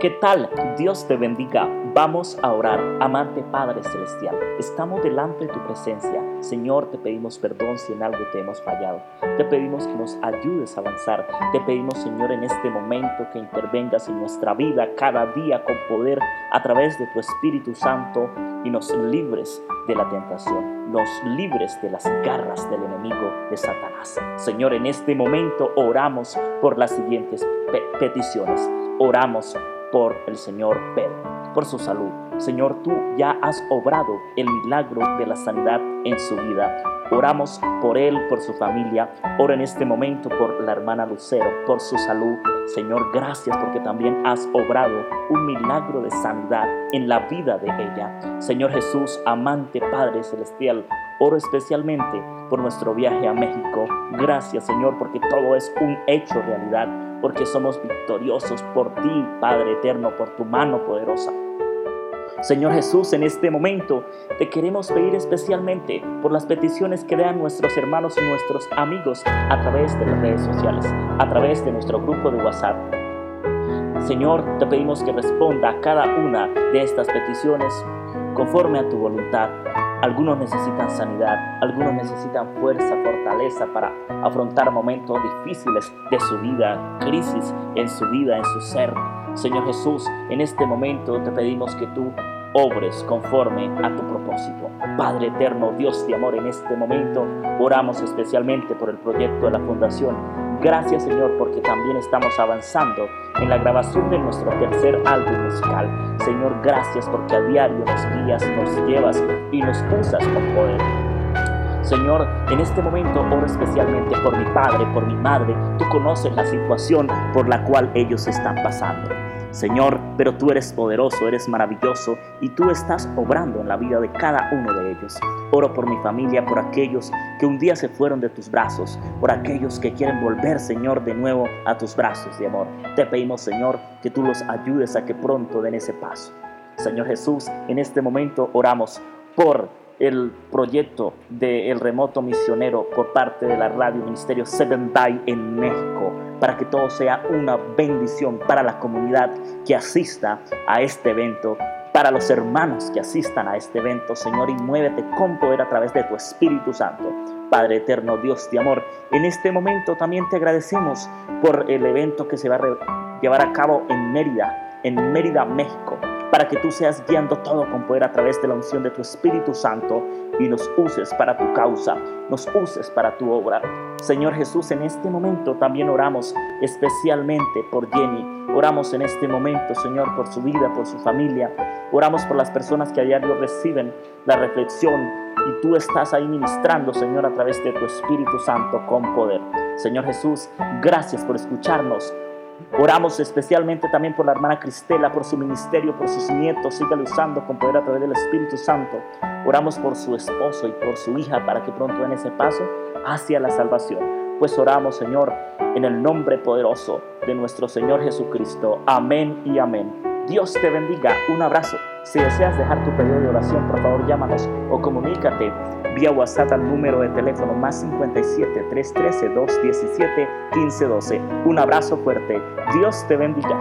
¿Qué tal? Dios te bendiga. Vamos a orar. Amante Padre Celestial, estamos delante de tu presencia. Señor, te pedimos perdón si en algo te hemos fallado. Te pedimos que nos ayudes a avanzar. Te pedimos, Señor, en este momento que intervengas en nuestra vida cada día con poder a través de tu Espíritu Santo y nos libres de la tentación, nos libres de las garras del enemigo de Satanás. Señor, en este momento oramos por las siguientes peticiones. Oramos por el Señor Pedro, por su salud. Señor, tú ya has obrado el milagro de la sanidad en su vida. Oramos por él, por su familia. Ora en este momento por la hermana Lucero, por su salud. Señor, gracias porque también has obrado un milagro de sanidad en la vida de ella. Señor Jesús, amante Padre Celestial, oro especialmente por nuestro viaje a México. Gracias, Señor, porque todo es un hecho realidad porque somos victoriosos por ti, Padre eterno, por tu mano poderosa. Señor Jesús, en este momento te queremos pedir especialmente por las peticiones que dan nuestros hermanos y nuestros amigos a través de las redes sociales, a través de nuestro grupo de WhatsApp. Señor, te pedimos que responda a cada una de estas peticiones conforme a tu voluntad. Algunos necesitan sanidad, algunos necesitan fuerza, fortaleza para afrontar momentos difíciles de su vida, crisis en su vida, en su ser. Señor Jesús, en este momento te pedimos que tú obres conforme a tu propósito. Padre eterno, Dios de amor, en este momento oramos especialmente por el proyecto de la Fundación Gracias Señor porque también estamos avanzando en la grabación de nuestro tercer álbum musical. Señor, gracias porque a diario nos guías, nos llevas y nos usas con poder. Señor, en este momento oro especialmente por mi padre, por mi madre. Tú conoces la situación por la cual ellos están pasando. Señor, pero tú eres poderoso, eres maravilloso y tú estás obrando en la vida de cada uno de ellos. Oro por mi familia, por aquellos que un día se fueron de tus brazos, por aquellos que quieren volver, Señor, de nuevo a tus brazos de amor. Te pedimos, Señor, que tú los ayudes a que pronto den ese paso. Señor Jesús, en este momento oramos por el proyecto del remoto misionero por parte de la radio Ministerio Seven Day en México para que todo sea una bendición para la comunidad que asista a este evento, para los hermanos que asistan a este evento, Señor, y muévete con poder a través de tu Espíritu Santo. Padre eterno, Dios de amor, en este momento también te agradecemos por el evento que se va a llevar a cabo en Mérida, en Mérida, México para que tú seas guiando todo con poder a través de la unción de tu Espíritu Santo y nos uses para tu causa, nos uses para tu obra. Señor Jesús, en este momento también oramos especialmente por Jenny. Oramos en este momento, Señor, por su vida, por su familia. Oramos por las personas que a diario reciben la reflexión y tú estás ahí ministrando, Señor, a través de tu Espíritu Santo con poder. Señor Jesús, gracias por escucharnos. Oramos especialmente también por la hermana Cristela, por su ministerio, por sus nietos. Sígale usando con poder a través del Espíritu Santo. Oramos por su esposo y por su hija para que pronto den ese paso hacia la salvación. Pues oramos, Señor, en el nombre poderoso de nuestro Señor Jesucristo. Amén y amén. Dios te bendiga. Un abrazo. Si deseas dejar tu pedido de oración, por favor llámanos o comunícate vía WhatsApp al número de teléfono más 57 313 217 1512. Un abrazo fuerte. Dios te bendiga.